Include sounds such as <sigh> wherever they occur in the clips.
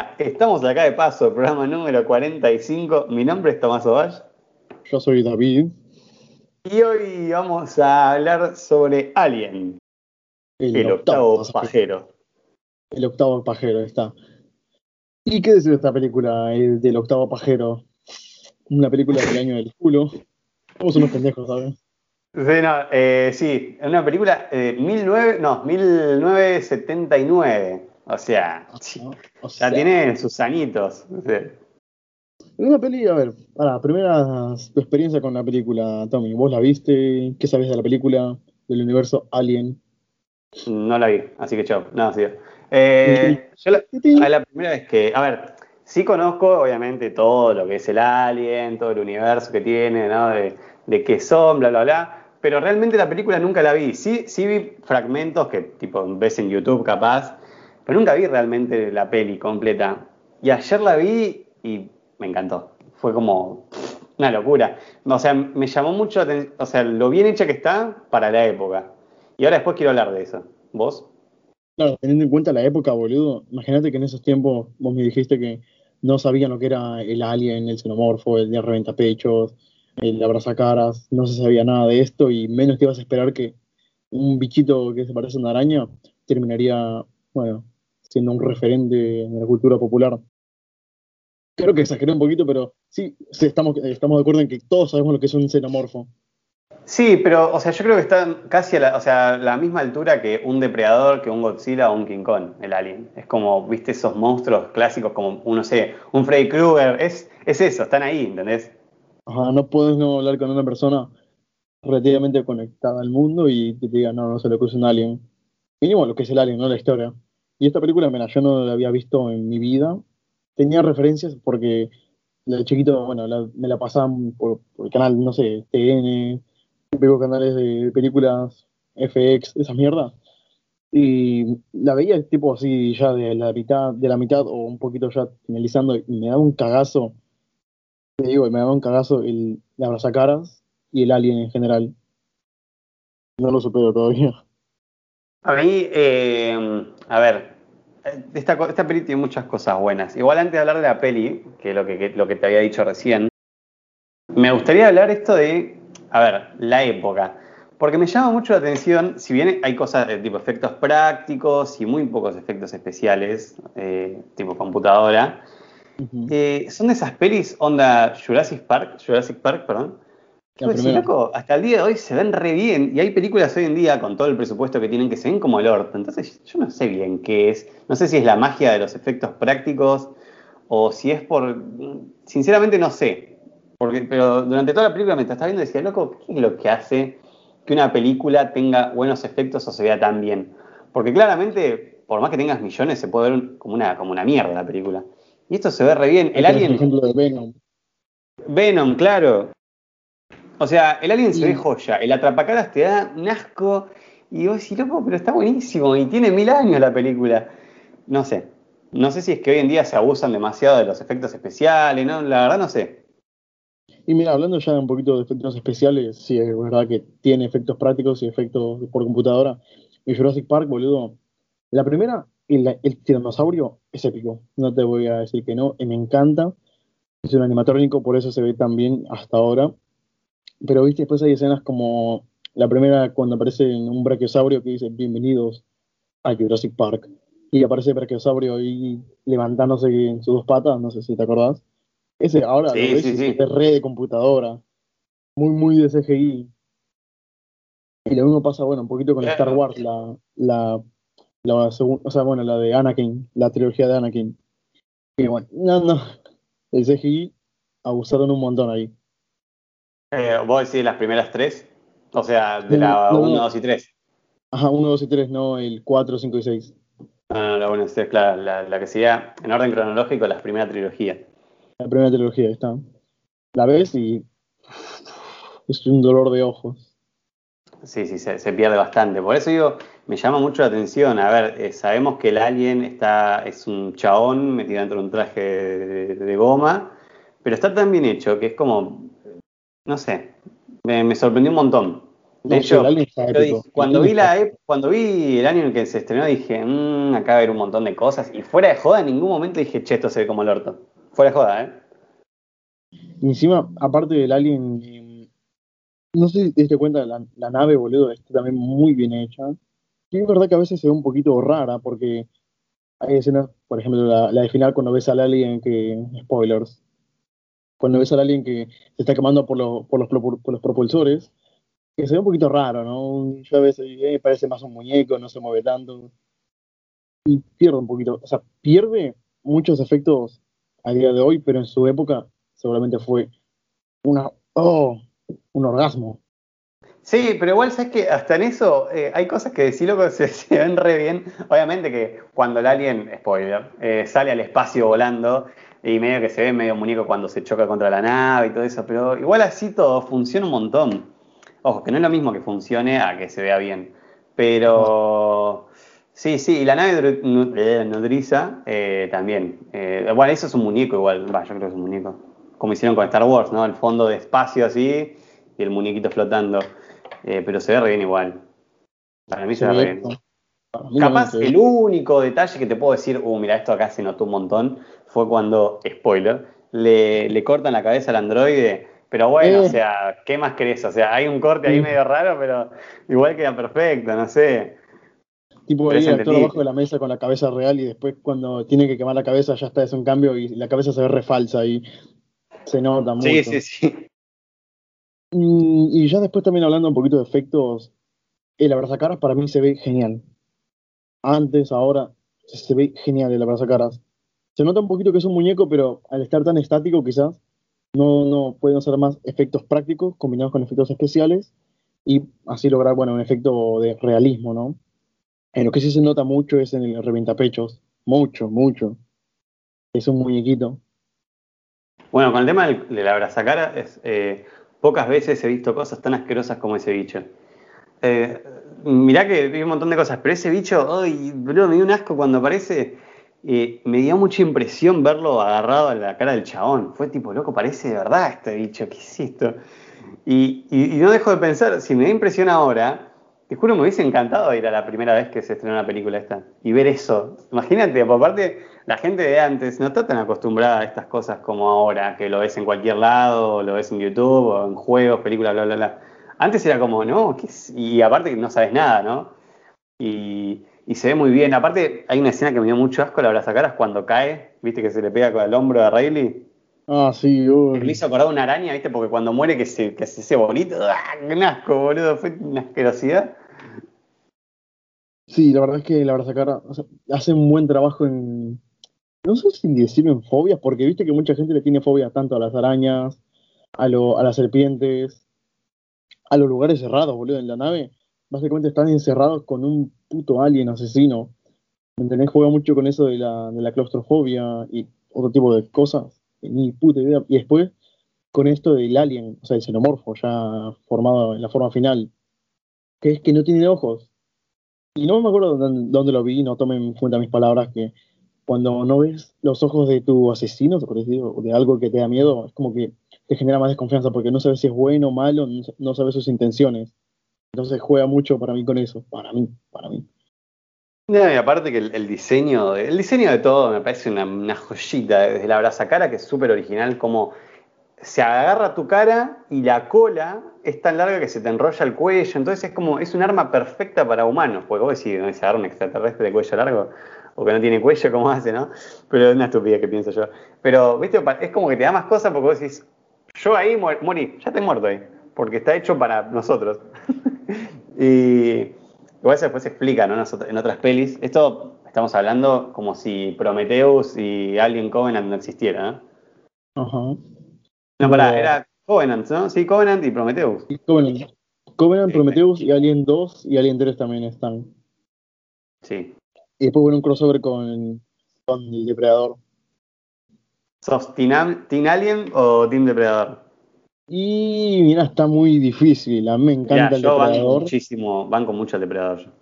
Hola, estamos acá de paso, programa número 45. Mi nombre es Tomás Ovalle. Yo soy David. Y hoy vamos a hablar sobre Alien, el, octavo, pajero. El octavo pajero, está. ¿Y qué decir de esta película, el del octavo pajero? Una película del año del culo. Somos unos pendejos, ¿sabes? Sí, no, eh, sí, una película de 19, no, 1979. O sea, ya tiene sus añitos. Una peli, a ver, para, primera tu experiencia con la película, Tommy. ¿Vos la viste? ¿Qué sabes de la película? Del universo Alien. No la vi, así que chao. No, sí. Eh, yo la, la primera vez que, a ver, sí conozco obviamente todo lo que es el Alien, todo el universo que tiene, ¿no? De, de qué son, bla, bla, bla. Pero realmente la película nunca la vi. Sí, sí vi fragmentos que tipo ves en YouTube capaz, pero nunca vi realmente la peli completa. Y ayer la vi y me encantó. Fue como una locura. O sea, me llamó mucho, o sea, lo bien hecha que está para la época. Y ahora después quiero hablar de eso. ¿Vos? Claro, teniendo en cuenta la época, boludo, imagínate que en esos tiempos vos me dijiste que no sabían lo que era el alien, el xenomorfo, el de reventapechos, el abrazacaras, no se sabía nada de esto y menos te ibas a esperar que un bichito que se parece a una araña terminaría, bueno, siendo un referente en la cultura popular. Creo que exageré un poquito, pero sí, estamos, estamos de acuerdo en que todos sabemos lo que es un xenomorfo. Sí, pero, o sea, yo creo que está casi a la, o sea, la misma altura que un depredador, que un Godzilla o un King Kong, el alien. Es como, viste, esos monstruos clásicos como, no sé, un Freddy Krueger. Es, es eso, están ahí, ¿entendés? Ajá, no puedes no hablar con una persona relativamente conectada al mundo y que te diga, no, no lo que es un alien. Mínimo lo que es el alien, no la historia. Y esta película, mira, yo no la había visto en mi vida. Tenía referencias porque de chiquito, bueno, me la pasaban por, el canal, no sé, TN, veo canales de películas FX, esas mierdas. Y la veía tipo así ya de la mitad, de la mitad o un poquito ya finalizando y me daba un cagazo. Te digo, me daba un cagazo el, la caras y el alien en general. No lo supero todavía. A mí, eh, a ver, esta, esta peli tiene muchas cosas buenas. Igual antes de hablar de la peli, que es lo que, lo que te había dicho recién, me gustaría hablar esto de, a ver, la época. Porque me llama mucho la atención, si bien hay cosas de tipo efectos prácticos y muy pocos efectos especiales, eh, tipo computadora, eh, son de esas pelis onda Jurassic Park, Jurassic Park, perdón, loco, hasta el día de hoy se ven re bien y hay películas hoy en día con todo el presupuesto que tienen que se ven como el orto. Entonces yo no sé bien qué es. No sé si es la magia de los efectos prácticos o si es por... Sinceramente no sé. Porque, pero durante toda la película me estaba viendo decía, loco, ¿qué es lo que hace que una película tenga buenos efectos o se vea tan bien? Porque claramente, por más que tengas millones, se puede ver como una, como una mierda la película. Y esto se ve re bien. El Alien... ejemplo de Venom. Venom, claro. O sea, el Alien se ve joya, el Atrapacaras te da un asco y vos decís, loco, pero está buenísimo y tiene mil años la película. No sé. No sé si es que hoy en día se abusan demasiado de los efectos especiales, ¿no? La verdad no sé. Y mira, hablando ya un poquito de efectos especiales, sí, es verdad que tiene efectos prácticos y efectos por computadora. Y Jurassic Park, boludo. La primera, el, el tiranosaurio es épico. No te voy a decir que no, y me encanta. Es un animatrónico, por eso se ve tan bien hasta ahora. Pero viste, después hay escenas como la primera cuando aparece un brachiosaurio que dice bienvenidos a Jurassic Park. Y aparece el brachiosaurio ahí levantándose en sus dos patas, no sé si te acordás. Ese ahora lo ves es re de computadora. Muy, muy de CGI. Y lo mismo pasa, bueno, un poquito con Star Wars, la, la, la o sea, bueno, la de Anakin, la trilogía de Anakin. Y bueno, no, no. El CGI abusaron un montón ahí. Eh, ¿Vos decís las primeras tres? O sea, de la 1, 2 y 3. Ajá, 1, 2 y 3, no el 4, 5 y 6. No, no, la 1 y 3, claro, la, la, que sería en orden cronológico la primera trilogía. La primera trilogía, está. La ves y es un dolor de ojos. Sí, sí, se, se, pierde bastante. Por eso digo, me llama mucho la atención. A ver, eh, sabemos que el alien está, es un chabón metido dentro de un traje de, de, de goma, pero está tan bien hecho que es como no sé, me, sorprendió un montón. De hecho, cuando, vi la, cuando vi el año en el que se estrenó, dije, mmm, acá va a haber un montón de cosas. Y fuera de joda, en ningún momento dije, che, esto se ve como el orto. Fuera de joda, ¿eh? Y encima, aparte del Alien, eh, no sé si te diste cuenta, la, la nave, boludo, está también muy bien hecha. Y es verdad que a veces se ve un poquito rara, porque hay escenas, por ejemplo, la, la de final cuando ves al Alien que. Spoilers. Cuando ves al Alien que se está quemando por, por, los, por los propulsores que se ve un poquito raro, ¿no? Yo a veces eh, parece más un muñeco, no se mueve tanto. Y pierde un poquito, o sea, pierde muchos efectos a día de hoy, pero en su época seguramente fue una, oh, un orgasmo. Sí, pero igual sabes que hasta en eso eh, hay cosas que decirlo que <laughs> se, se, ven re bien. Obviamente que cuando el alien, spoiler, eh, sale al espacio volando y medio que se ve medio muñeco cuando se choca contra la nave y todo eso, pero igual así todo funciona un montón. Ojo, que no es lo mismo que funcione a que se vea bien. Pero sí, sí, y la nave eh, nodriza eh, también. Eh, bueno, eso es un muñeco igual, va, yo creo que es un muñeco. Como hicieron con Star Wars, ¿no? El fondo de espacio así y el muñequito flotando. pero se ve re bien igual. Para mí se ve re bien. Capaz el único detalle que te puedo decir, uh, mira, esto acá se notó un montón, fue cuando, spoiler, le, le cortan la cabeza al androide pero bueno, o sea, ¿qué más querés? O sea, hay un corte ahí medio raro, pero igual queda perfecto, no sé. Tipo ahí actor abajo de la mesa con la cabeza real y después cuando tiene que quemar la cabeza ya está, es un cambio y la cabeza se ve refalsa y se nota mucho. Sí, sí, sí. Y, ya después también hablando un poquito de efectos, el abrazacaras para mí se ve genial. Antes, ahora, se ve genial el abrazacaras. Se nota un poquito que es un muñeco, pero al estar tan estático quizás no, no pueden ser más efectos prácticos combinados con efectos especiales y así lograr, bueno, un efecto de realismo, ¿no? En lo que sí se nota mucho es en el reventapechos, mucho, mucho. Es un muñequito. Bueno, con el tema de la abrazacara, es, eh, pocas veces he visto cosas tan asquerosas como ese bicho. Eh, mirá que vi un montón de cosas, pero ese bicho, ay, bro, me dio un asco cuando aparece me dio mucha impresión verlo agarrado a la cara del chabón. Fue tipo, loco, parece de verdad este bicho, ¿qué es esto? Y, no dejo de pensar, si me da impresión ahora, te juro, me hubiese encantado ir a la primera vez que se estrenó una película esta y ver eso. Imagínate, por parte, la gente de antes no está tan acostumbrada a estas cosas como ahora, que lo ves en cualquier lado, lo ves en YouTube, o en juegos, películas, bla, bla, bla. Antes era como, no, ¿qué y aparte que no sabes nada, ¿no? Y, y se ve muy bien. Aparte, hay una escena que me dio mucho asco, la abrazacaras cuando cae, viste que se le pega con el hombro a Rayleigh. Ah, sí, uy. Me hizo acordar una araña, viste, porque cuando muere que se, que se hace bonito, ¡ah! ¡Qué asco, boludo! Fue una asquerosidad. Sí, la verdad es que la abrazacara o sea, hace un buen trabajo en. No sé si decir en fobias, porque viste que mucha gente le tiene fobias tanto a las arañas, a, lo, a las serpientes, a los lugares cerrados, boludo, en la nave. Básicamente están encerrados con un puto alien asesino. ¿Me entendés? Juega mucho con eso de la, de la claustrofobia y otro tipo de cosas. Ni puta idea. Y después, con esto del alien, o sea, el xenomorfo ya formado en la forma final, que es que no tiene ojos. Y no me acuerdo dónde, lo vi, no tomen en cuenta mis palabras, que cuando no ves los ojos de tu asesino, o de algo que te da miedo, es como que te genera más desconfianza porque no sabes si es bueno o malo, no sabes sus intenciones. Entonces juega mucho para mí con eso, para mí, para mí. y aparte que el, diseño, el diseño de todo me parece una, joyita, desde la cara que es súper original, como se agarra tu cara y la cola es tan larga que se te enrolla el cuello, entonces es como, es un arma perfecta para humanos, porque vos decís, ¿no? se agarra un extraterrestre de cuello largo, o que no tiene cuello, ¿cómo hace, no? Pero es una estupidez que pienso yo. Pero, viste, es como que te da más cosas porque vos decís, yo ahí morí, ya te muerto ahí, porque está hecho para nosotros. <laughs> y igual eso después se explica ¿no? en otras pelis. Esto estamos hablando como si Prometheus y Alien Covenant no existieran, ¿no? Ajá. No, pará, era Covenant, ¿no? Sí, Covenant y Prometheus. Covenant. Covenant, Prometheus y Alien 2 y Alien 3 también están. Sí. Y después hubo un crossover con, con el Depredador. ¿Sos Team, team Alien o Team Depredador? Y mira, está muy difícil. A mí me encanta el depredador. Banco muchísimo, banco mucho al depredador.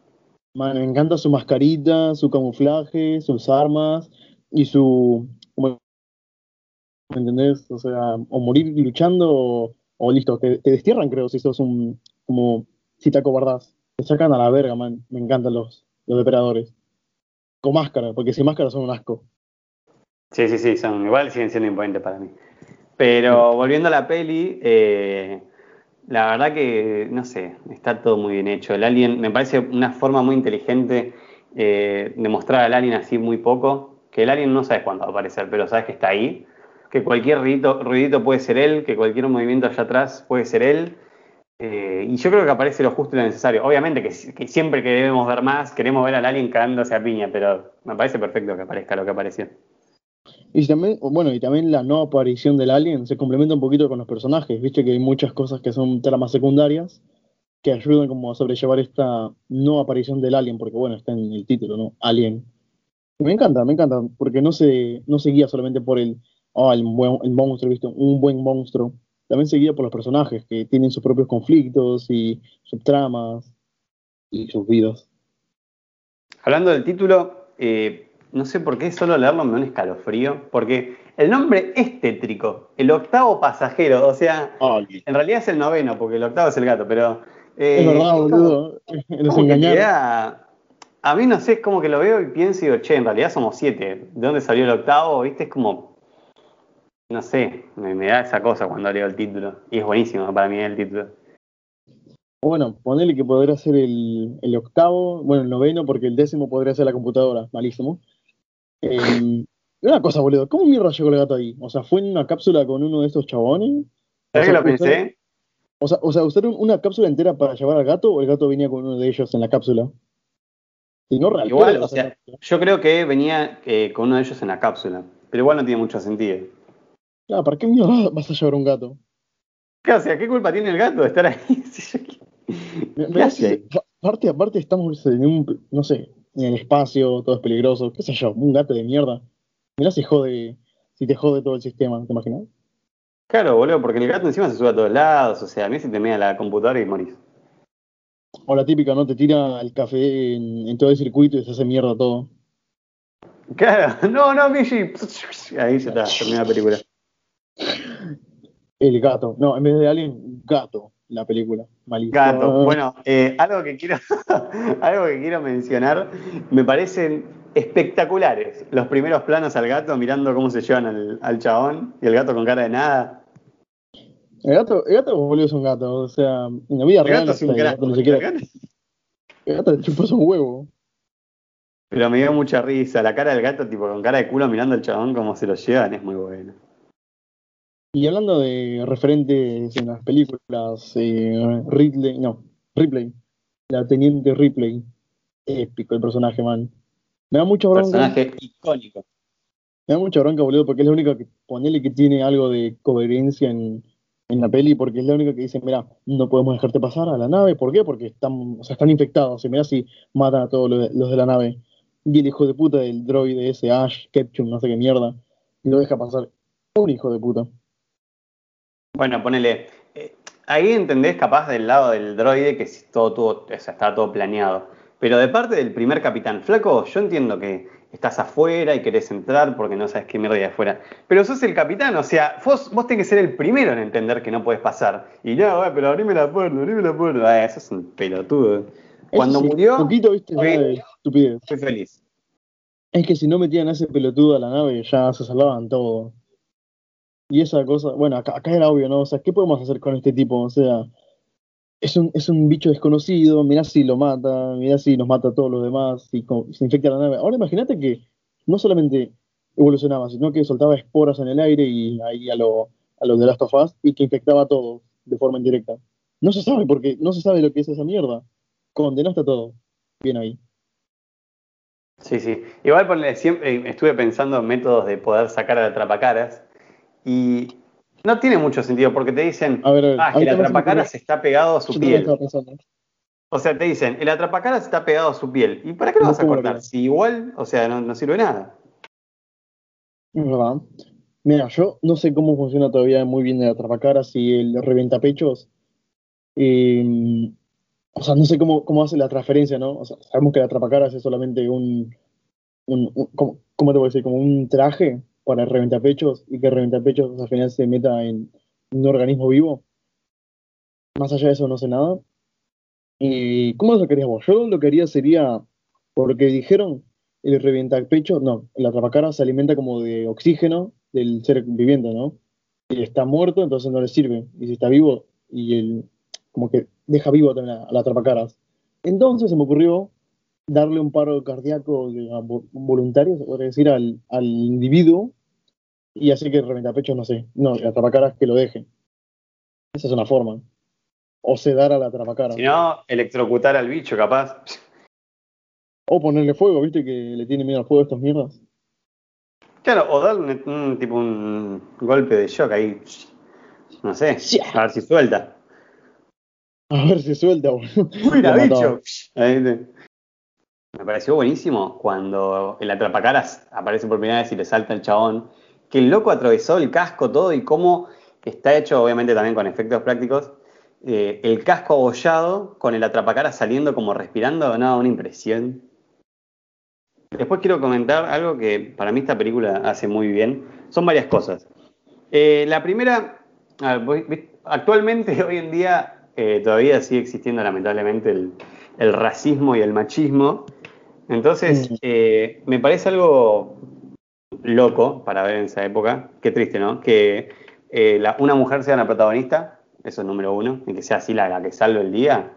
me encanta su mascarita, su camuflaje, sus armas y su. ¿Me entendés? O sea, o morir luchando o, listo, te, destierran, creo, si sos un. como si te acobardás. Te sacan a la verga, man. Me encantan los, los depredadores. Con máscara, porque sin máscara son un asco. Sí, sí, sí, son igual siguen siendo imponentes para mí. Pero volviendo a la peli, eh, la verdad que, no sé, está todo muy bien hecho. El alien me parece una forma muy inteligente eh, de mostrar al alien así muy poco, que el alien no sabes cuándo va a aparecer, pero sabes que está ahí, que cualquier ruidito, ruidito puede ser él, que cualquier movimiento allá atrás puede ser él. Eh, y yo creo que aparece lo justo y lo necesario. Obviamente que, siempre que debemos ver más, queremos ver al alien cagándose a piña, pero me parece perfecto que aparezca lo que apareció. Y también, bueno, y también la no aparición del alien se complementa un poquito con los personajes. Viste que hay muchas cosas que son tramas secundarias que ayudan como a sobrellevar esta no aparición del alien, porque bueno, está en el título, ¿no? Alien. me encanta, me encanta, porque no se, no se guía solamente por el, oh, el, buen, el monstruo, ¿viste? Un buen monstruo. También se guía por los personajes que tienen sus propios conflictos y sus tramas y sus vidas. Hablando del título, eh, no sé por qué solo leerlo me da un escalofrío, porque el nombre es tétrico, el octavo pasajero, o sea, en realidad es el noveno, porque el octavo es el gato, pero... Eh, es verdad, boludo, nos engañaron. A mí no sé, es como que lo veo y pienso y digo, che, en realidad somos siete, ¿de dónde salió el octavo? ¿Viste? Es como, no sé, me, da esa cosa cuando leo el título, y es buenísimo para mí el título. Bueno, ponele que podría ser el, el, octavo, bueno, el noveno, porque el décimo podría ser la computadora, malísimo. Eh, una cosa, boludo, ¿cómo mierda llegó el gato ahí? O sea, ¿fue en una cápsula con uno de estos chabones? ¿Sabes que lo pensé? o sea, o sea, ¿usaron una cápsula entera para llevar al gato o el gato venía con uno de ellos en la cápsula? Y no igual, o sea, yo creo que venía eh, con uno de ellos en la cápsula, pero igual no tiene mucho sentido. Claro, ¿para qué mierda vas a llevar un gato? ¿Qué, o sea, ¿qué culpa tiene el gato de estar ahí? <laughs> aparte, aparte estamos en un, no sé, en el espacio, todo es peligroso, qué sé yo, un gato de mierda. Mirá si jode, si te jode todo el sistema, ¿te imaginas? Claro, boludo, porque el gato encima se sube a todos lados, o sea, a mí se te mea la computadora y morís. O la típica, ¿no? Te tira el café en, todo el circuito y se hace mierda todo. Claro, <laughs> no, no, Michi. Ahí se está, termina la película. El gato, no, en vez de alguien, gato la película. Malísimo. Gato. <laughs> Bueno, eh, algo, que quiero, <laughs> algo que quiero mencionar, me parecen espectaculares los primeros planos al gato mirando cómo se llevan al, chabón y el gato con cara de nada. El gato, el gato boludo es un gato, o sea, en la vida real gato es un gato, El gato le chupó un huevo. Pero me dio mucha risa, la cara del gato tipo con cara de culo mirando al chabón como se lo llevan, es muy bueno. Y hablando de referentes en las películas, eh, Ridley, no, Ripley, la teniente Ripley, épico el personaje, man. Me da mucha bronca. Personaje icónico. Me da mucha bronca, boludo, porque es la única que ponele que tiene algo de coherencia en, en la peli, porque es la única que dice, mira, no podemos dejarte pasar a la nave, ¿por qué? Porque están, o sea, están infectados, y mira si matan a todos los de, la nave. Y el hijo de puta del droide ese, Ash, Ketchum, no sé qué mierda, y lo deja pasar. Un hijo de puta. Bueno, ponele. Eh, ahí entendés capaz del lado del droide que todo, todo, está todo planeado. Pero de parte del primer capitán, flaco, yo entiendo que estás afuera y querés entrar porque no sabes qué mierda hay afuera. Pero sos el capitán, o sea, vos, vos tenés que ser el primero en entender que no puedes pasar. Y no, pero abrime la puerta, abrime la puerta. Ah, eso es un pelotudo. Cuando murió, poquito, ¿viste? fui, estupidez. fui feliz. Es que si no metían a ese pelotudo a la nave, ya se salvaban todo. Y esa cosa, bueno, acá, acá, era obvio, ¿no? O sea, ¿qué podemos hacer con este tipo? O sea, es un, es un bicho desconocido, mirá si lo mata, mirá si nos mata a todos los demás, y se infecta la nave. Ahora imagínate que no solamente evolucionaba, sino que soltaba esporas en el aire y ahí a lo, a lo de Last of Us y que infectaba a todos de forma indirecta. No se sabe porque no se sabe lo que es esa mierda. Condenaste a todo. Bien ahí. Sí, sí. Igual ponle, siempre estuve pensando en métodos de poder sacar al atrapacaras y no tiene mucho sentido porque te dicen, ah, que el atrapacaras está pegado a su piel. O sea, te dicen, el atrapacaras está pegado a su piel. ¿Y para qué lo vas a cortar? Si igual, o sea, no, sirve nada. Es verdad. Mira, yo no sé cómo funciona todavía muy bien el atrapacaras y el reventapechos. Eh, o sea, no sé cómo, cómo hace la transferencia, ¿no? O sea, sabemos que el atrapacaras es solamente un, un, ¿cómo, ¿cómo, te voy a decir? Como un traje para el reventapechos y que el reventapechos al final se meta en un organismo vivo. Más allá de eso no sé nada. ¿Y cómo lo querías vos? Yo lo que haría sería, por lo que dijeron, el pecho, no, la atrapacara se alimenta como de oxígeno del ser viviente, ¿no? Y está muerto, entonces no le sirve. Y si está vivo, y él como que deja vivo también a, la atrapacaras. Entonces se me ocurrió darle un paro cardíaco voluntario, se podría decir, al individuo, y así que pecho, no sé, no, la atrapacaras que lo deje. Esa es una forma o sedar a la. Si no, electrocutar al bicho, capaz. O ponerle fuego, viste que le tiene miedo al fuego a estas mierdas. Claro, o darle un, tipo un golpe de shock ahí. No sé, a ver si suelta. A ver si suelta, boludo. Mira, bicho. Me pareció buenísimo cuando el atrapacaras aparece por primera vez y le salta el chabón. Que el loco atravesó el casco todo y cómo está hecho, obviamente también con efectos prácticos, eh, el casco abollado con el atrapacara saliendo como respirando, nada, una impresión. Después quiero comentar algo que para mí esta película hace muy bien. Son varias cosas. Eh, la primera, actualmente, <laughs> hoy en día, eh, todavía sigue existiendo lamentablemente el, racismo y el machismo. Entonces, me parece algo loco para ver en esa época. Qué triste, ¿no? Que una mujer sea la protagonista eso es número uno, y que sea así la, que salve el día,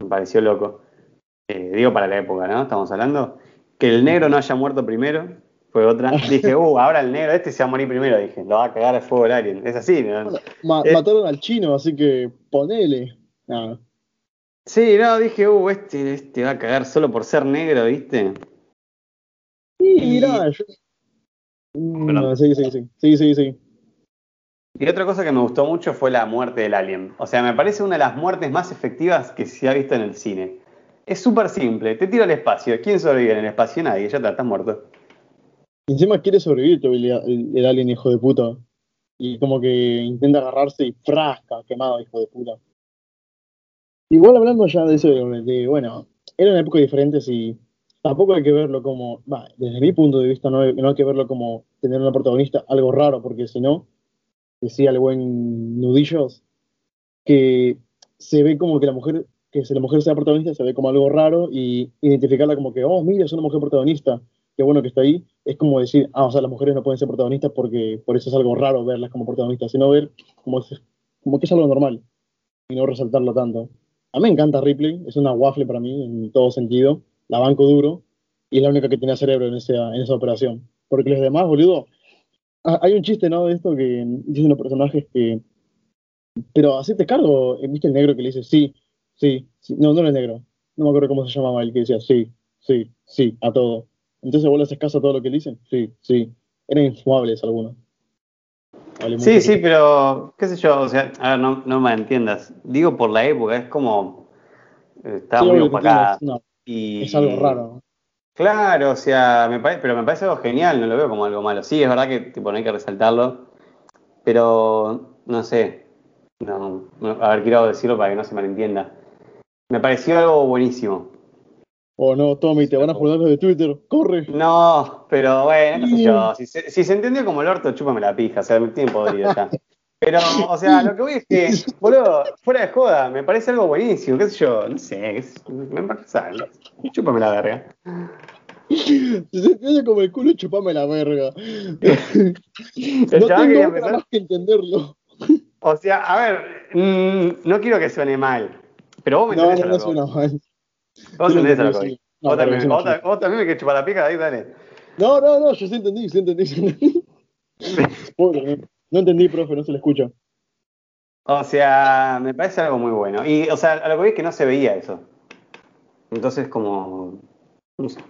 me pareció loco. Eh, digo para la época, ¿no? Estamos hablando. Que el negro no haya muerto primero, fue otra. <laughs> Dije, uh, ahora el negro este se va a morir primero, dije, lo va a cagar el fuego el alien. Es así, ¿no? mataron al chino, así que ponele. Sí, no, dije, uh, este, este va a cagar solo por ser negro, ¿viste? Sí, mirá, yo... No, sí, sí, sí, sí, sí, sí. Y otra cosa que me gustó mucho fue la muerte del alien. O sea, me parece una de las muertes más efectivas que se ha visto en el cine. Es súper simple, te tiro al espacio. ¿Quién sobrevive en el espacio? Nadie, ya te estás muerto. encima quiere sobrevivir el, alien, hijo de puta. Y como que intenta agarrarse y frasca, quemado, hijo de puta. Igual hablando ya de eso, de, bueno, era una época diferente y tampoco hay que verlo como, desde mi punto de vista, no no hay que verlo como tener una protagonista algo raro, porque si no, decía el buen Nudillos, que se ve como que la mujer, que si la mujer sea protagonista, se ve como algo raro y identificarla como que, oh, mira, es una mujer protagonista, qué bueno que está ahí, es como decir, ah, o sea, las mujeres no pueden ser protagonistas porque por eso es algo raro verlas como protagonistas, sino ver como, como que es algo normal y no resaltarlo tanto. A mí me encanta Ripley, es una waffle para mí en todo sentido, la banco duro y es la única que tiene cerebro en esa, en esa operación. Porque los demás, boludo, Ah, hay un chiste, ¿no? De esto que dicen los personajes que. Pero así te cargo, eh, ¿viste el negro que le dice sí, sí, sí? No, no era negro. No me acuerdo cómo se llamaba el que decía sí, sí, sí, a todo. Entonces vos le haces caso a todo lo que le dicen. Sí, sí. Eran infumables algunos. sí, sí, pero qué sé yo, o sea, a ver, no, no me entiendas. Digo por la época, es como. Eh, estaba muy opacada. Y... Es algo raro. Claro, o sea, me pero me parece algo genial, no lo veo como algo malo. Sí, es verdad que tipo, no hay que resaltarlo, pero no sé. No, a ver, quiero decirlo para que no se malentienda. Me pareció algo buenísimo. Oh no, Tommy, te van a poner de Twitter, corre. No, pero bueno, qué sé yo. Si se, si se entendió como el orto, chúpame la pija, o sea, me tiene podrido ya. <laughs> Pero, o sea, lo que voy es que, <laughs> boludo, fuera de joda, me parece algo buenísimo, qué sé yo, no sé, es, me parece, chúpame la verga. Se siente como el culo, chupame la verga. no tengo más que entenderlo. O sea, a ver, mm, no quiero que suene mal, pero vos me entendés no, no, no suena mal. Vos entendés algo. Vos, también, vos, también me querés chupar la pica, ahí dale. No, no, no, yo sí entendí, sí entendí, sí entendí. Pobre, no entendí, profe, no se le escucha. O sea, me parece algo muy bueno. Y, o sea, a lo que vi es que no se veía eso. Entonces, como. No sé.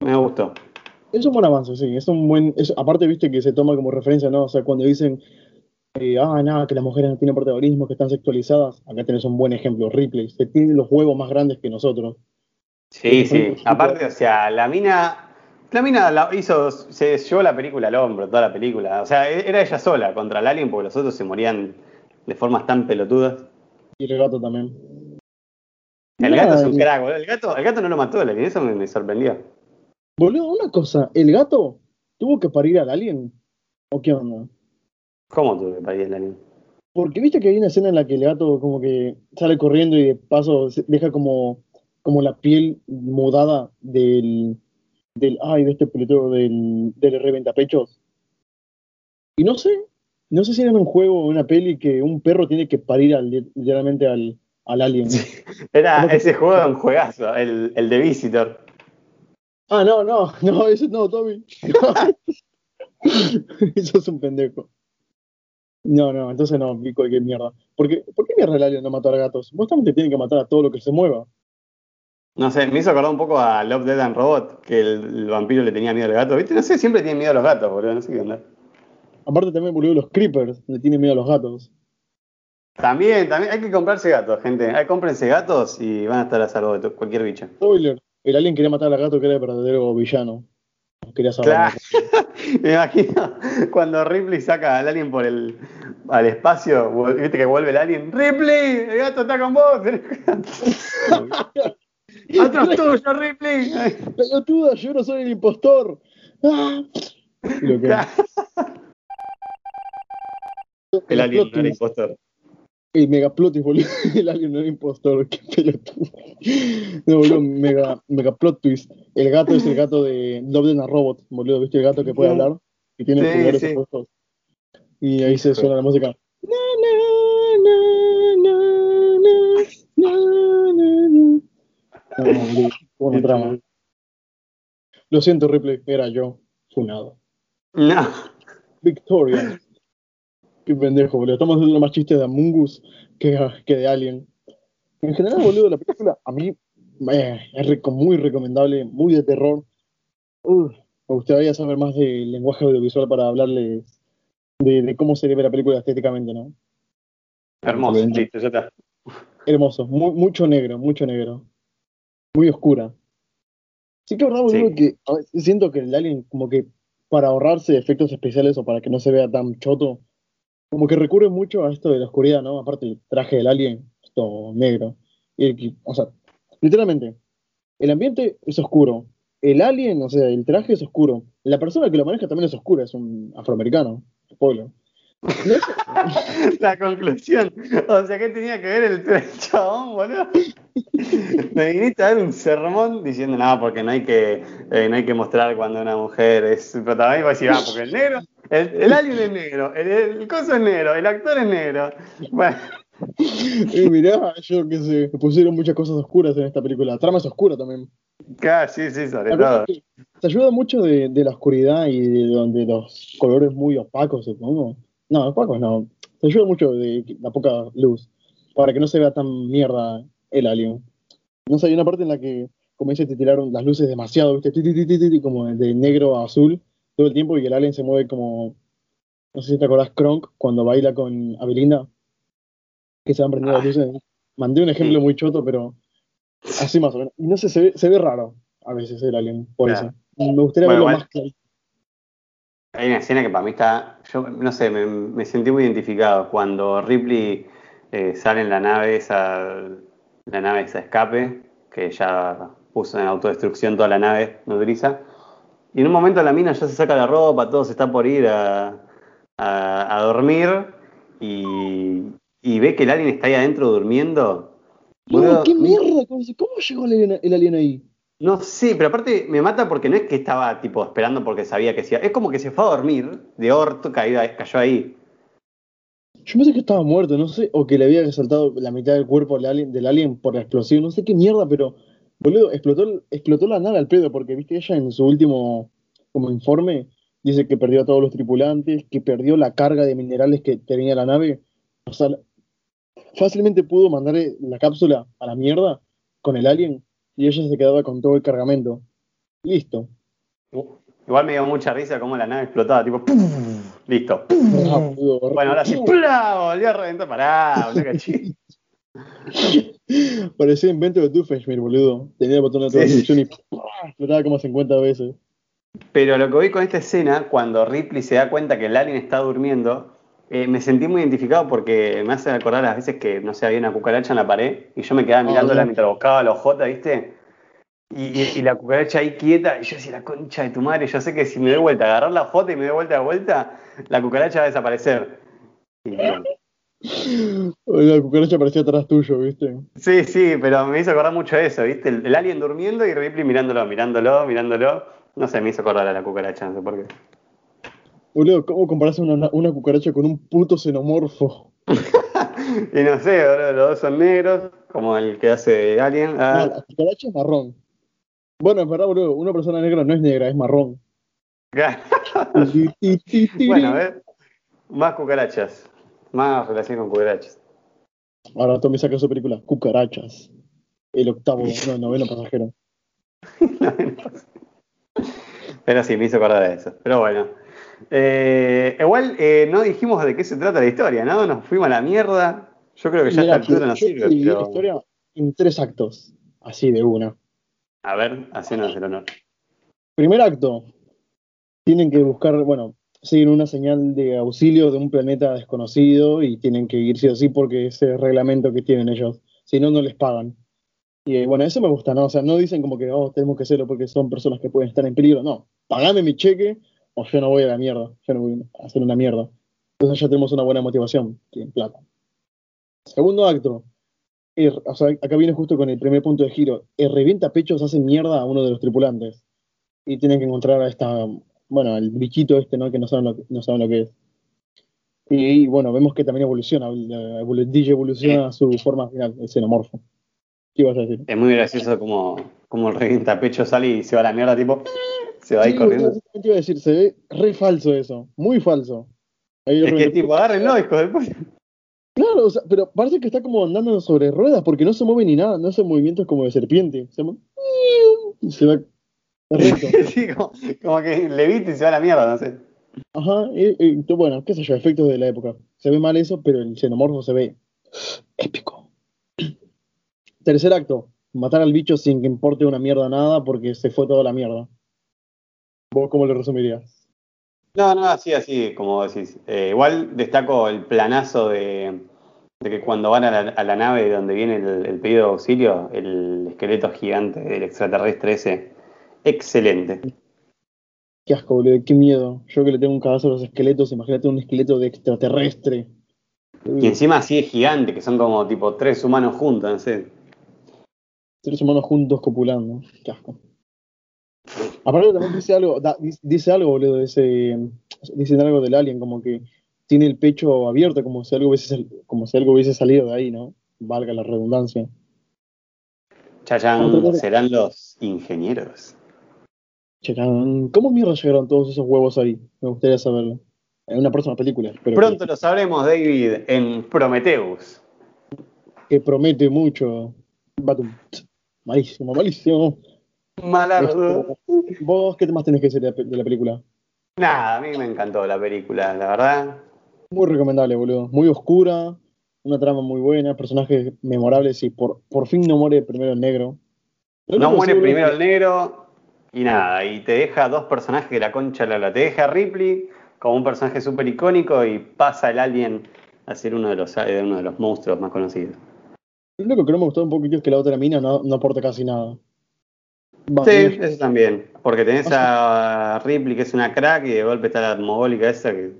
Me gustó. Es un buen avance, sí. Es un buen. aparte, viste que se toma como referencia, ¿no? O sea, cuando dicen. Eh, ah, nada, que las mujeres no tienen protagonismo, que están sexualizadas. Acá tenés un buen ejemplo. Ripley. Se tiene los huevos más grandes que nosotros. Sí, sí. Aparte, o sea, la mina la mina la hizo, se llevó la película al hombro, toda la película. O sea, e-, era ella sola contra el alien porque los otros se morían de formas tan pelotudas. Y el gato también. El gato es un crack, boludo. El gato, el gato no lo mató el alien, eso me, sorprendió. Boludo, una cosa, ¿el gato tuvo que parir al alien? ¿O qué onda? ¿Cómo tuvo que parir al alien? Porque viste que hay una escena en la que el gato como que sale corriendo y de paso deja como, como la piel mudada del, del ay, de este pelotero del, del reventapechos. Y no sé, no sé si era un juego o una peli que un perro tiene que parir literalmente al, al alien. Era ese juego de un juegazo, el, el de Visitor. Ah, no, no, <laughs> no, eso no, Tommy. <laughs> eso es un pendejo. No, no, entonces no, vi cualquier mierda. ¿Por qué, ¿Por qué mierda el alien no matar a gatos? Justamente tiene que matar a todo lo que se mueva. No sé, me hizo acordar un poco a Love, Dead and Robot, que el, vampiro le tenía miedo al gato. ¿Viste? No sé, siempre tiene miedo a los gatos, boludo, no sé qué onda. Aparte también, boludo, los creepers le tienen miedo a los gatos. También, también, hay que comprarse gatos, gente. Hay, cómprense gatos y van a estar a salvo de cualquier bicho. Spoiler, el alien quería matar al gato que era el verdadero villano. Quería saber. Claro. <laughs> Me imagino cuando Ripley saca al alien por el al espacio, viste que vuelve el alien. ¡Ripley! ¡El gato está con vos! <laughs> <laughs> ¡Atrás tuyo, Ripley! ¡Pelotuda! Yo no soy el impostor. ¡Ah! <laughs> El alien no era impostor. El megaplotis, boludo. <laughs> El alien no era impostor. Qué pelotudo. No, boludo, mega, mega plot twist. El gato es el gato de Love a Robot, boludo. ¿Viste el gato que puede hablar? Y tiene sí, pulgares sí. opuestos. Y ahí se suena la música. Na, na, na, na, Lo siento, Ripley, era yo, funado. No. Victoria. Qué pendejo, boludo. Estamos haciendo más chistes de Amungus que, que de Alien. En general, boludo, la película a mí eh, es muy recomendable, muy de terror. me gustaría saber más del lenguaje audiovisual para hablarles de, cómo se ve la película estéticamente, ¿no? Hermoso, listo, ya está. Hermoso, mucho negro, mucho negro. Muy oscura. Sí que verdad, boludo, que siento que el Alien como que para ahorrarse efectos especiales o para que no se vea tan choto, como que recurre mucho a esto de la oscuridad, ¿no? Aparte el traje del alien, esto negro. Y, o sea, literalmente, el ambiente es oscuro. El alien, o sea, el traje es oscuro. La persona que lo maneja también es oscura, es un afroamericano. Spoiler. <laughs> la conclusión. O sea, ¿qué tenía que ver el chabón, boludo? Me viniste a dar un sermón diciendo, no, porque no hay que, eh, no hay que mostrar cuando una mujer es protagonista. Y vos decís, ah, porque el negro el, alien es negro, el, el, coso es negro, el actor es negro. Bueno. Y mirá, yo que sé, pusieron muchas cosas oscuras en esta película. La trama es oscura también. Claro, sí, sí, sobre todo. Se ayuda mucho de, de, la oscuridad y de donde los colores muy opacos, supongo. No, opacos no. Se ayuda mucho de la poca luz. Para que no se vea tan mierda el alien. No sé, hay una parte en la que, como dice, te tiraron las luces demasiado, ¿viste? Como de negro a azul todo el tiempo y el alien se mueve como. No sé si te acordás, Kronk, cuando baila con Abelinda, que se han prendido las luces. Mandé un ejemplo muy choto, pero así más o menos. Y no sé, se ve, se ve raro a veces el alien, por eso. Me gustaría verlo más claro. Hay una escena que para mí está, yo no sé, me, sentí muy identificado cuando Ripley eh, sale en la nave esa, la nave esa escape, que ya puso en autodestrucción toda la nave nodriza, y en un momento la mina ya se saca la ropa, todo se está por ir a, a, dormir y, y, ve que el alien está ahí adentro durmiendo. No, ¿Qué mierda? ¿Cómo llegó el alien, ahí? No sé, pero aparte me mata porque no es que estaba tipo esperando porque sabía que sí. Es como que se fue a dormir de orto, cayó ahí. Yo pensé que estaba muerto, no sé, o que le había saltado la mitad del cuerpo del alien, del alien por la explosión, no sé qué mierda, pero Boludo, explotó, explotó la nave al pedo, porque viste ella en su último como informe dice que perdió a todos los tripulantes, que perdió la carga de minerales que tenía la nave. O sea, fácilmente pudo mandar la cápsula a la mierda con el alien y ella se quedaba con todo el cargamento. Listo. Igual me dio mucha risa cómo la nave explotaba, tipo, ¡pum! listo. bueno, ahora sí, ¡pum! volvió a reventar, pará, boludo, <laughs> Parecía invento de Doofenshmirtz, boludo. Tenía el botón de traducción y explotaba como 50 veces. Pero lo que vi con esta escena, cuando Ripley se da cuenta que el alien está durmiendo, eh, me sentí muy identificado porque me hace acordar las veces que, no sé, había una cucaracha en la pared y yo me quedaba ah, mirándola mientras buscaba los J, ¿viste? Y, la cucaracha ahí quieta, y yo decía, la concha de tu madre, yo sé que si me doy vuelta, agarrar la J y me doy vuelta a vuelta, la cucaracha va a desaparecer. Y, La cucaracha parecía atrás tuyo, ¿viste? Sí, sí, pero me hizo acordar mucho eso, ¿viste? El, el alien durmiendo y Ripley mirándolo, mirándolo, mirándolo. No sé, me hizo acordar a la cucaracha, no sé por qué. Boludo, ¿cómo comparás una, una cucaracha con un puto xenomorfo? <laughs> y no sé, ahora los dos son negros, como el que hace Alien. Ah, No, la cucaracha es marrón. Bueno, es verdad, boludo, una persona negra no es negra, es marrón. <laughs> Bueno, a ver. Más cucarachas. Más relación con cucarachas. Ahora Tommy saca su película, Cucarachas. El octavo, no, noveno pasajero. <laughs> Pero sí, me hizo acordar de eso. Pero bueno. Eh, igual eh, no dijimos de qué se trata la historia, ¿no? Nos fuimos a la mierda. Yo creo que ya Mira, esta no sirve, dividí la pero. historia en tres actos, así de una. A ver, hacenos el honor. Primer acto, tienen que buscar, bueno, siguen una señal de auxilio de un planeta desconocido y tienen que ir sí o sí porque es el reglamento que tienen ellos. Si no, no les pagan. Y eh, bueno, eso me gusta, ¿no? O sea, no dicen como que, oh, tenemos que hacerlo porque son personas que pueden estar en peligro. No, pagame mi cheque o yo no voy a la mierda. Yo no voy a hacer una mierda. Entonces ya tenemos una buena motivación, tienen plata. Segundo acto, el- o sea, acá viene justo con el primer punto de giro. El revienta pechos hace mierda a uno de los tripulantes y tienen que encontrar a esta, bueno, al bichito este, ¿no? Que no saben lo, que- no saben lo que es. Y, bueno, vemos que también evoluciona, el, DJ evoluciona a su forma final, el xenomorfo. ¿Qué ibas a decir? Es muy gracioso como, como el revientapecho sale y se va a la mierda, tipo. Se va ahí Sí, corriendo. boludo, te iba a decir, se ve re falso eso, muy falso. Ahí Es que tipo, agárrenlo, hijo de. Claro, o sea, pero parece que está como andando sobre ruedas porque no se mueve ni nada, no hace movimientos como de serpiente. Se, va recto. <laughs> Sí, como, como que levita y se va a la mierda, no sé. Ajá, y, y, bueno, qué sé yo, efectos de la época. Se ve mal eso, pero el xenomorfo se ve épico. Tercer acto, matar al bicho sin que importe una mierda nada porque se fue toda la mierda. ¿Vos cómo lo resumirías? No, no, así, así, como decís. Eh, igual destaco el planazo de, de que cuando van a la, a la nave donde viene el, el pedido de auxilio, el esqueleto gigante del extraterrestre ese, excelente. Qué asco, boludo, qué miedo. Yo que le tengo un cagazo a los esqueletos, imagínate un esqueleto de extraterrestre. Y encima así es gigante, que son como tipo tres humanos juntos, no sé. Seres humanos juntos copulando. Qué asco. Aparte también dice algo, da- dice- algo, boludo, de ese, dicen algo del alien, como que tiene el pecho abierto, como si algo hubiese, sal- como si algo hubiese salido de ahí, ¿no? Valga la redundancia. Chayán serán los ingenieros. Chacán, ¿cómo mierda llegaron todos esos huevos ahí? Me gustaría saberlo. En una próxima película, pero Pronto lo sabremos, David, en Prometheus. que, promete mucho. Malísimo, malísimo. Malardo. Este, ¿Vos qué más tenés que decir de la, película? Nada, a mí me encantó la película, la verdad. Muy recomendable, boludo. Muy oscura, una trama muy buena, personajes memorables y por, por fin no muere primero el negro. No único muere primero el negro y nada, y te deja dos personajes de la concha la. Te deja Ripley como un personaje súper icónico y pasa el alien a ser uno de los, uno de los monstruos más conocidos. Lo único que no me gustó un poquito es que la otra mina no, no aporta casi nada. Sí, eso también. Porque tenés a Ripley que es una crack y de golpe está la mogólica esa que.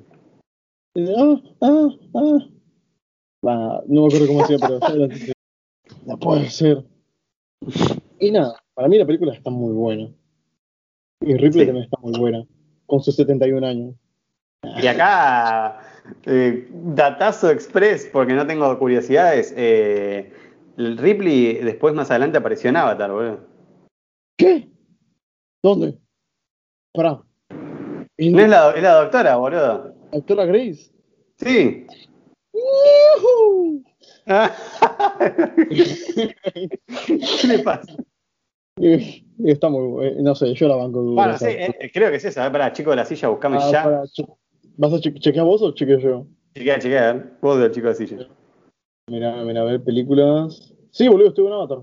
Ah, ah, ah. No me acuerdo cómo hacía, pero. No puede ser. Y nada, para mí la película está muy buena. Y Ripley Sí. también está muy buena. Con sus 71 años. Y acá, eh, datazo express, porque no tengo curiosidades. eh, Ripley después más adelante apareció en Avatar, boludo. ¿Qué? ¿Dónde? Pará. ¿Es la, es la doctora, boludo. doctora Grace? Sí. <laughs> ¿Qué le pasa? Eh, Está muy eh, No sé, yo la banco. Bueno, sí, eh, creo que es esa. Pará, chico de la silla, buscame Ah, ya. che- ¿Vas a che- chequear vos o chequeo yo? Chequea, chequea. Vos del chico de la silla. Mira, mira, a ver, películas. Sí, boludo, estuve en Avatar.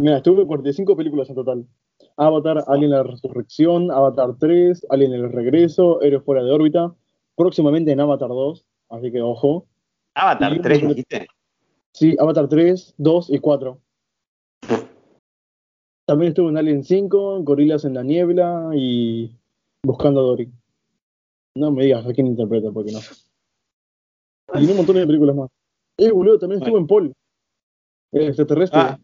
Mira, estuve en 45 películas en total. Avatar, Alien la Resurrección, Avatar 3, Alien el Regreso, Héroes fuera de órbita. Próximamente en Avatar 2, así que ojo. Avatar Y- 3, dijiste. Sí, Avatar 3, 2 y 4. También estuve en Alien 5, Gorilas en la Niebla y Buscando a Dory. No me digas a quién interpreta, porque no. Y un montón de películas más. Eh, boludo, también estuvo en Paul. El extraterrestre. Ah.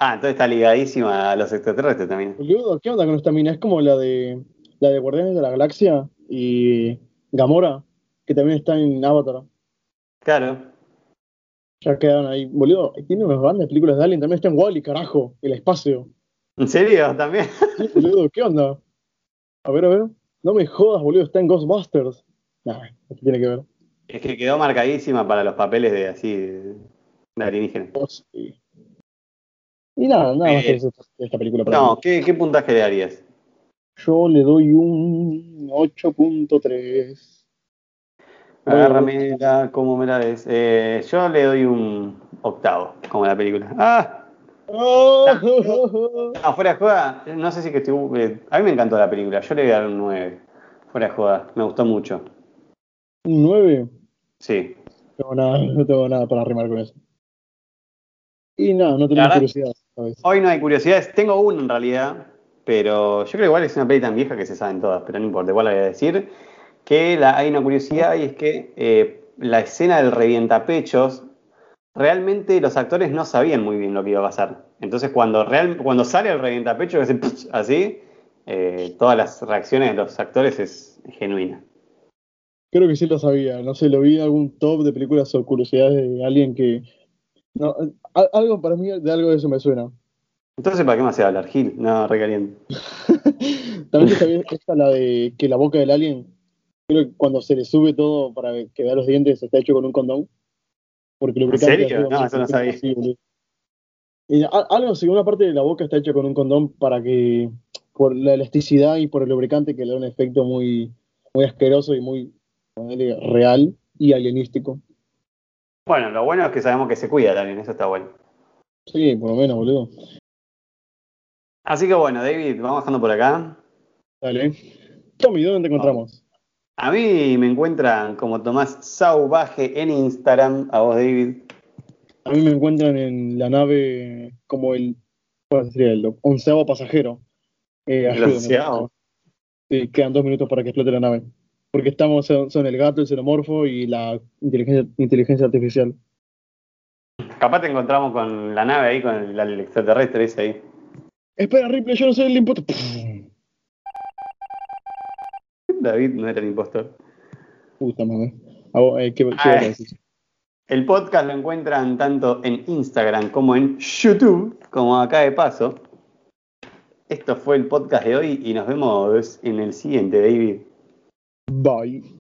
Ah, entonces está ligadísima a los extraterrestres también. Boludo, ¿qué onda con esta mina? Es como la de la de Guardianes de la Galaxia y Gamora, que también está en Avatar. Claro. Ya quedan ahí. Boludo, tiene unas grandes películas de Alien. También está en Wally, carajo. El espacio. ¿En serio? ¿También? Sí, boludo, ¿qué onda? A ver, a ver. No me jodas, boludo. Está en Ghostbusters. Nah, ¿qué tiene que ver? Es que quedó marcadísima para los papeles de así de, de alienígenas. Oh, sí. Y nada, nada más que esta, esta película para No, mí. ¿qué, qué puntaje le darías? Yo le doy un 8.3. Agárrame la, ¿cómo me la ves? Eh, yo le doy un octavo, como la película. ¡Ah! Oh, <laughs> No, fuera de joda, no sé si que estoy. eh, a mí me encantó la película, yo le voy a dar un 9. Fuera de joda, me gustó mucho. un 9. Sí. No tengo nada, no tengo nada para arrimar con eso. Y no La tenemos curiosidad. Hoy no hay curiosidades, tengo una en realidad, pero yo creo que igual es una peli tan vieja que se saben todas, pero no importa, igual la voy a decir. Que la- hay una curiosidad y es que eh, la escena del revientapechos, realmente los actores no sabían muy bien lo que iba a pasar. Entonces cuando, real, cuando sale el revientapechos, <laughs> así, eh, todas las reacciones de los actores es genuina. Creo que sí lo sabía. No sé, lo vi en algún top de películas o curiosidades de alguien que. No, a- algo para mí, de algo de eso me suena. Entonces, ¿para qué más se hablar? Gil, no, recaliente. <laughs> También sabía esta la de que la boca del alien, creo que cuando se le sube todo para que vea los dientes, está hecho con un condón. Porque el lubricante serio? No, eso no sabía. Y algo así, una parte de la boca está hecha con un condón para que, por la elasticidad y por el lubricante, que le da un efecto muy, muy asqueroso y muy real y alienístico. Bueno, lo bueno es que sabemos que se cuida también, eso está bueno. Sí, por lo menos, boludo. Así que bueno, David, vamos bajando por acá. Dale. Tommy, ¿dónde te encontramos? A mí me encuentran como Tomás Sauvaje en Instagram, a vos David. A mí me encuentran en la nave como el, ¿cuál sería? El onceavo pasajero. Eh, El onceavo. Sí, quedan dos minutos para que explote la nave. Porque estamos, son, son el gato, el xenomorfo y la inteligencia, inteligencia artificial. Capaz te encontramos con la nave ahí, con el, el extraterrestre ese ahí. Espera, Ripley, yo no soy el impostor. David no era el impostor. Puta madre. Ah, eh, ¿qué, qué Ay. vas a decir? El podcast lo encuentran tanto en Instagram como en YouTube, como acá de paso. Esto fue el podcast de hoy y nos vemos en el siguiente, David. Bye.